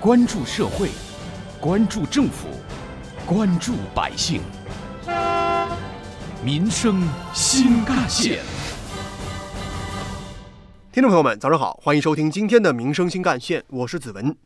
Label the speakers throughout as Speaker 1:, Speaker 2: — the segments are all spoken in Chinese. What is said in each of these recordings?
Speaker 1: 关注社会，关注政府，关注百姓，民生新干线。
Speaker 2: 听众朋友们，早上好，欢迎收听今天的《民生新干线》，我是子文。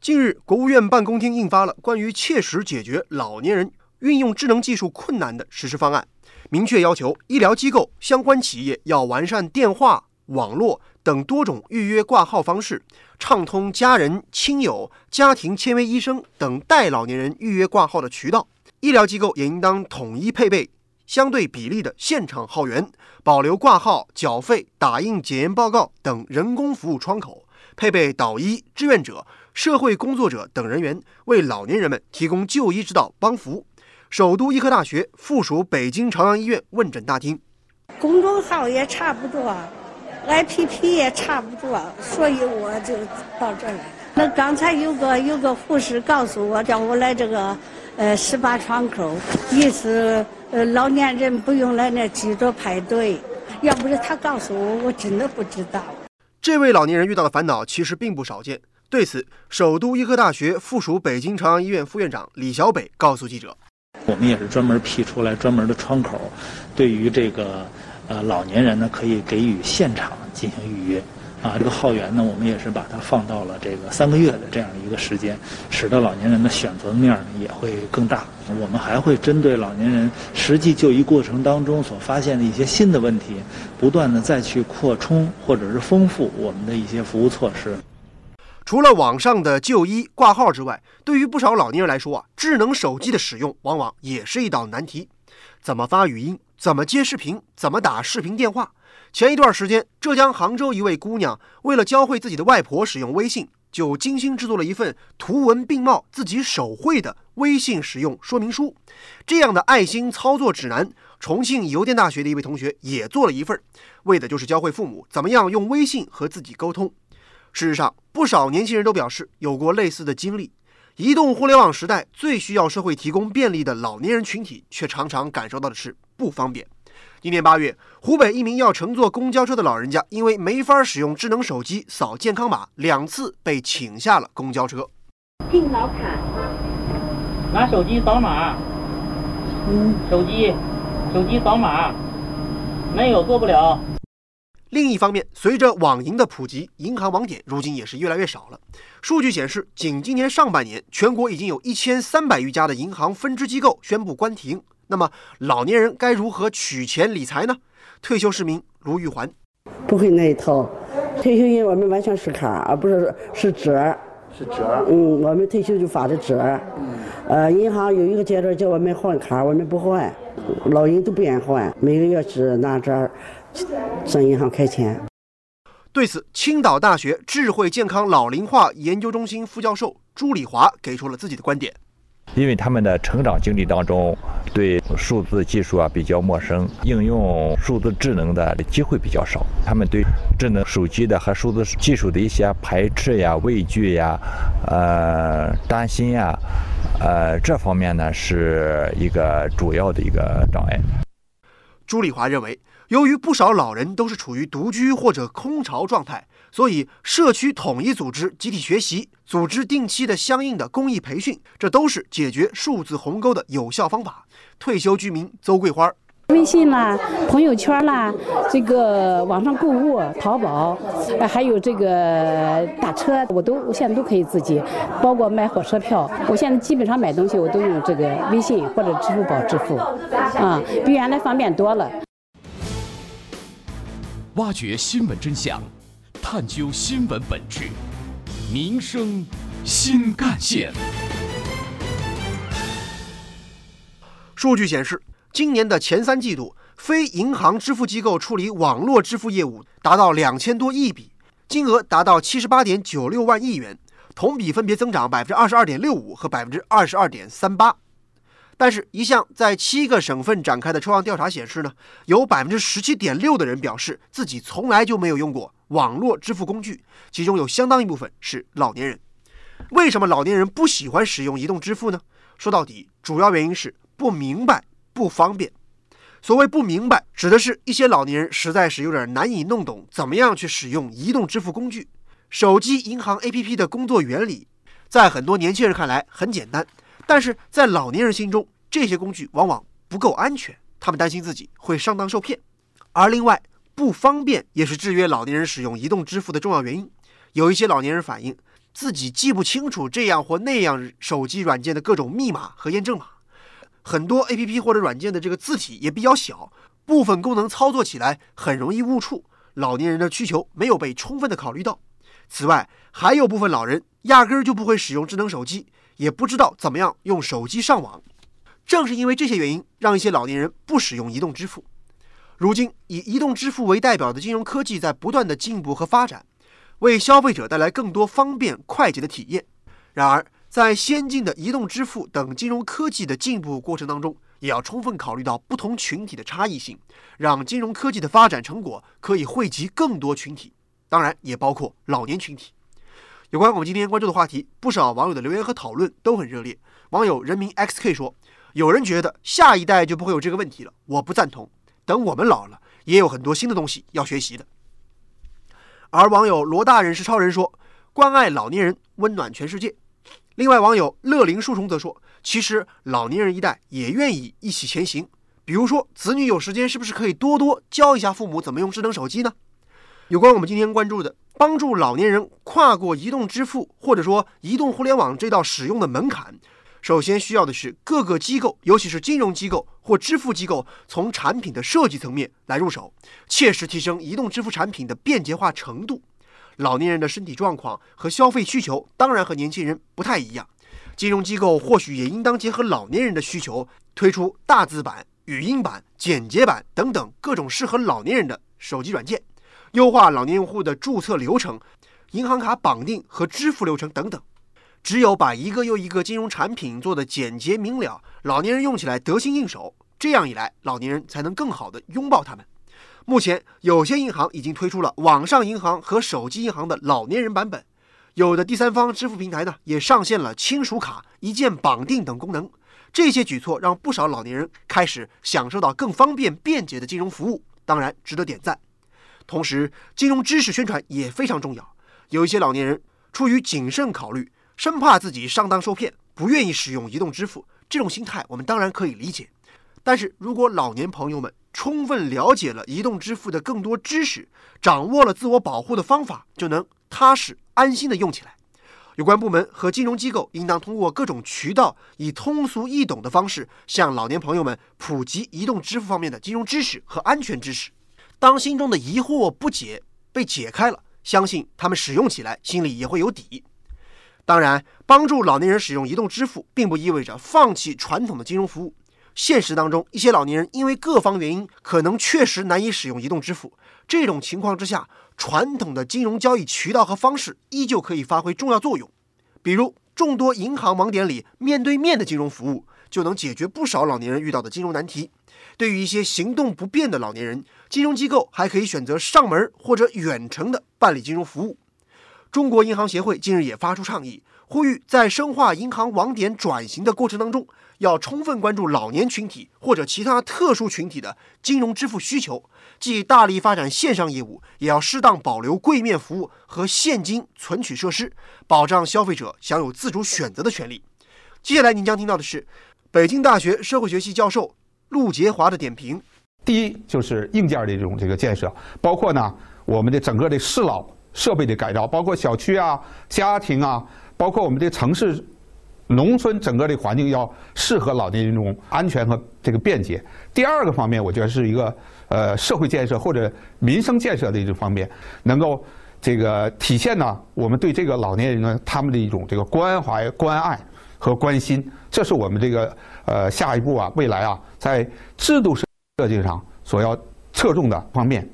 Speaker 2: 近日，国务院办公厅印发了关于切实解决老年人运用智能技术困难的实施方案，明确要求医疗机构、相关企业要完善电话、网络等多种预约挂号方式，畅通家人、亲友、家庭签约医生等代老年人预约挂号的渠道。医疗机构也应当统一配备相对比例的现场号源。保留挂号、缴费、打印检验报告等人工服务窗口，配备导医、志愿者、社会工作者等人员，为老年人们提供就医指导帮扶。首都医科大学附属北京朝阳医院问诊大厅，
Speaker 3: 公众号也差不多，APP 也差不多，所以我就到这儿来。那刚才有个有个护士告诉我，叫我来这个呃十八窗口，意思。呃，老年人不用来那挤着排队，要不是他告诉我，我真的不知道。
Speaker 2: 这位老年人遇到的烦恼其实并不少见。对此，首都医科大学附属北京朝阳医院副院长李小北告诉记者：“
Speaker 4: 我们也是专门辟出来专门的窗口，对于这个呃老年人呢，可以给予现场进行预约。”啊，这个号源呢，我们也是把它放到了这个三个月的这样一个时间，使得老年人的选择面呢也会更大。我们还会针对老年人实际就医过程当中所发现的一些新的问题，不断的再去扩充或者是丰富我们的一些服务措施。
Speaker 2: 除了网上的就医挂号之外，对于不少老年人来说啊，智能手机的使用往往也是一道难题。怎么发语音？怎么接视频？怎么打视频电话？前一段时间，浙江杭州一位姑娘为了教会自己的外婆使用微信，就精心制作了一份图文并茂、自己手绘的微信使用说明书。这样的爱心操作指南，重庆邮电大学的一位同学也做了一份，为的就是教会父母怎么样用微信和自己沟通。事实上，不少年轻人都表示有过类似的经历。移动互联网时代，最需要社会提供便利的老年人群体，却常常感受到的是不方便。今年八月，湖北一名要乘坐公交车的老人家，因为没法使用智能手机扫健康码，两次被请下了公交车。
Speaker 5: 敬老卡，
Speaker 6: 拿手机扫码。嗯，手机，手机扫码，没有做不了。
Speaker 2: 另一方面，随着网银的普及，银行网点如今也是越来越少了。数据显示，仅今年上半年，全国已经有一千三百余家的银行分支机构宣布关停。那么老年人该如何取钱理财呢？退休市民卢玉环，
Speaker 7: 不会那一套，退休金我们完全是卡，而不是是折。
Speaker 2: 是折。
Speaker 7: 嗯，我们退休就发的折。嗯。呃，银行有一个阶段叫我们换卡，我们不换，老人都不愿换，每个月只拿折上银行开钱。
Speaker 2: 对此，青岛大学智慧健康老龄化研究中心副教授朱礼华给出了自己的观点。
Speaker 8: 因为他们的成长经历当中，对数字技术啊比较陌生，应用数字智能的机会比较少。他们对智能手机的和数字技术的一些排斥呀、畏惧呀、呃担心呀，呃这方面呢是一个主要的一个障碍。
Speaker 2: 朱丽华认为，由于不少老人都是处于独居或者空巢状态。所以，社区统一组织集体学习，组织定期的相应的公益培训，这都是解决数字鸿沟的有效方法。退休居民邹桂花，
Speaker 9: 微信啦、朋友圈啦，这个网上购物、淘宝，还有这个打车，我都我现在都可以自己，包括买火车票，我现在基本上买东西我都用这个微信或者支付宝支付，啊，比原来方便多了。
Speaker 1: 挖掘新闻真相。探究新闻本质，民生新干线。
Speaker 2: 数据显示，今年的前三季度，非银行支付机构处理网络支付业务达到两千多亿笔，金额达到七十八点九六万亿元，同比分别增长百分之二十二点六五和百分之二十二点三八。但是，一项在七个省份展开的抽样调查显示呢，有百分之十七点六的人表示自己从来就没有用过网络支付工具，其中有相当一部分是老年人。为什么老年人不喜欢使用移动支付呢？说到底，主要原因是不明白、不方便。所谓不明白，指的是一些老年人实在是有点难以弄懂怎么样去使用移动支付工具、手机银行 APP 的工作原理。在很多年轻人看来很简单，但是在老年人心中，这些工具往往不够安全，他们担心自己会上当受骗。而另外，不方便也是制约老年人使用移动支付的重要原因。有一些老年人反映，自己记不清楚这样或那样手机软件的各种密码和验证码，很多 APP 或者软件的这个字体也比较小，部分功能操作起来很容易误触，老年人的需求没有被充分的考虑到。此外，还有部分老人压根儿就不会使用智能手机，也不知道怎么样用手机上网。正是因为这些原因，让一些老年人不使用移动支付。如今，以移动支付为代表的金融科技在不断的进步和发展，为消费者带来更多方便快捷的体验。然而，在先进的移动支付等金融科技的进步过程当中，也要充分考虑到不同群体的差异性，让金融科技的发展成果可以惠及更多群体。当然，也包括老年群体。有关我们今天关注的话题，不少网友的留言和讨论都很热烈。网友人民 XK 说：“有人觉得下一代就不会有这个问题了，我不赞同。等我们老了，也有很多新的东西要学习的。”而网友罗大人是超人说：“关爱老年人，温暖全世界。”另外，网友乐龄树虫则说：“其实老年人一代也愿意一起前行，比如说子女有时间，是不是可以多多教一下父母怎么用智能手机呢？”有关我们今天关注的帮助老年人跨过移动支付或者说移动互联网这道使用的门槛，首先需要的是各个机构，尤其是金融机构或支付机构，从产品的设计层面来入手，切实提升移动支付产品的便捷化程度。老年人的身体状况和消费需求当然和年轻人不太一样，金融机构或许也应当结合老年人的需求，推出大字版、语音版、简洁版等等各种适合老年人的手机软件。优化老年用户的注册流程、银行卡绑定和支付流程等等。只有把一个又一个金融产品做得简洁明了，老年人用起来得心应手，这样一来，老年人才能更好地拥抱他们。目前，有些银行已经推出了网上银行和手机银行的老年人版本，有的第三方支付平台呢也上线了亲属卡、一键绑定等功能。这些举措让不少老年人开始享受到更方便便捷的金融服务，当然值得点赞。同时，金融知识宣传也非常重要。有一些老年人出于谨慎考虑，生怕自己上当受骗，不愿意使用移动支付。这种心态我们当然可以理解。但是如果老年朋友们充分了解了移动支付的更多知识，掌握了自我保护的方法，就能踏实安心的用起来。有关部门和金融机构应当通过各种渠道，以通俗易懂的方式，向老年朋友们普及移动支付方面的金融知识和安全知识。当心中的疑惑不解被解开了，相信他们使用起来心里也会有底。当然，帮助老年人使用移动支付，并不意味着放弃传统的金融服务。现实当中，一些老年人因为各方原因，可能确实难以使用移动支付。这种情况之下，传统的金融交易渠道和方式依旧可以发挥重要作用。比如，众多银行网点里面对面的金融服务，就能解决不少老年人遇到的金融难题。对于一些行动不便的老年人，金融机构还可以选择上门或者远程的办理金融服务。中国银行协会近日也发出倡议，呼吁在深化银行网点转型的过程当中，要充分关注老年群体或者其他特殊群体的金融支付需求，既大力发展线上业务，也要适当保留柜面服务和现金存取设施，保障消费者享有自主选择的权利。接下来您将听到的是北京大学社会学系教授。陆杰华的点评：
Speaker 5: 第一，就是硬件的这种这个建设，包括呢我们的整个的适老设备的改造，包括小区啊、家庭啊，包括我们的城市、农村整个的环境要适合老年人这种安全和这个便捷。第二个方面，我觉得是一个呃社会建设或者民生建设的一种方面，能够这个体现呢我们对这个老年人呢他们的一种这个关怀、关爱和关心，这是我们这个。呃，下一步啊，未来啊，在制度设计上所要侧重的方面。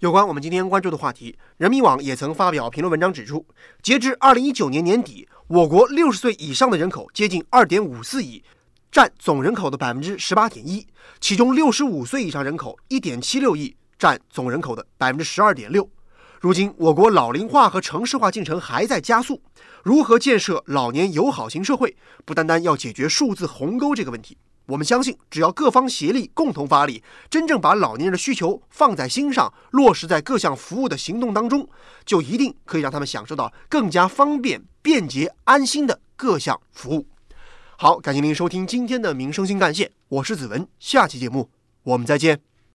Speaker 2: 有关我们今天关注的话题，人民网也曾发表评论文章指出，截至二零一九年年底，我国六十岁以上的人口接近二点五四亿，占总人口的百分之十八点一，其中六十五岁以上人口一点七六亿，占总人口的百分之十二点六。如今，我国老龄化和城市化进程还在加速。如何建设老年友好型社会，不单单要解决数字鸿沟这个问题。我们相信，只要各方协力，共同发力，真正把老年人的需求放在心上，落实在各项服务的行动当中，就一定可以让他们享受到更加方便、便捷、安心的各项服务。好，感谢您收听今天的《民生新干线》，我是子文，下期节目我们再见。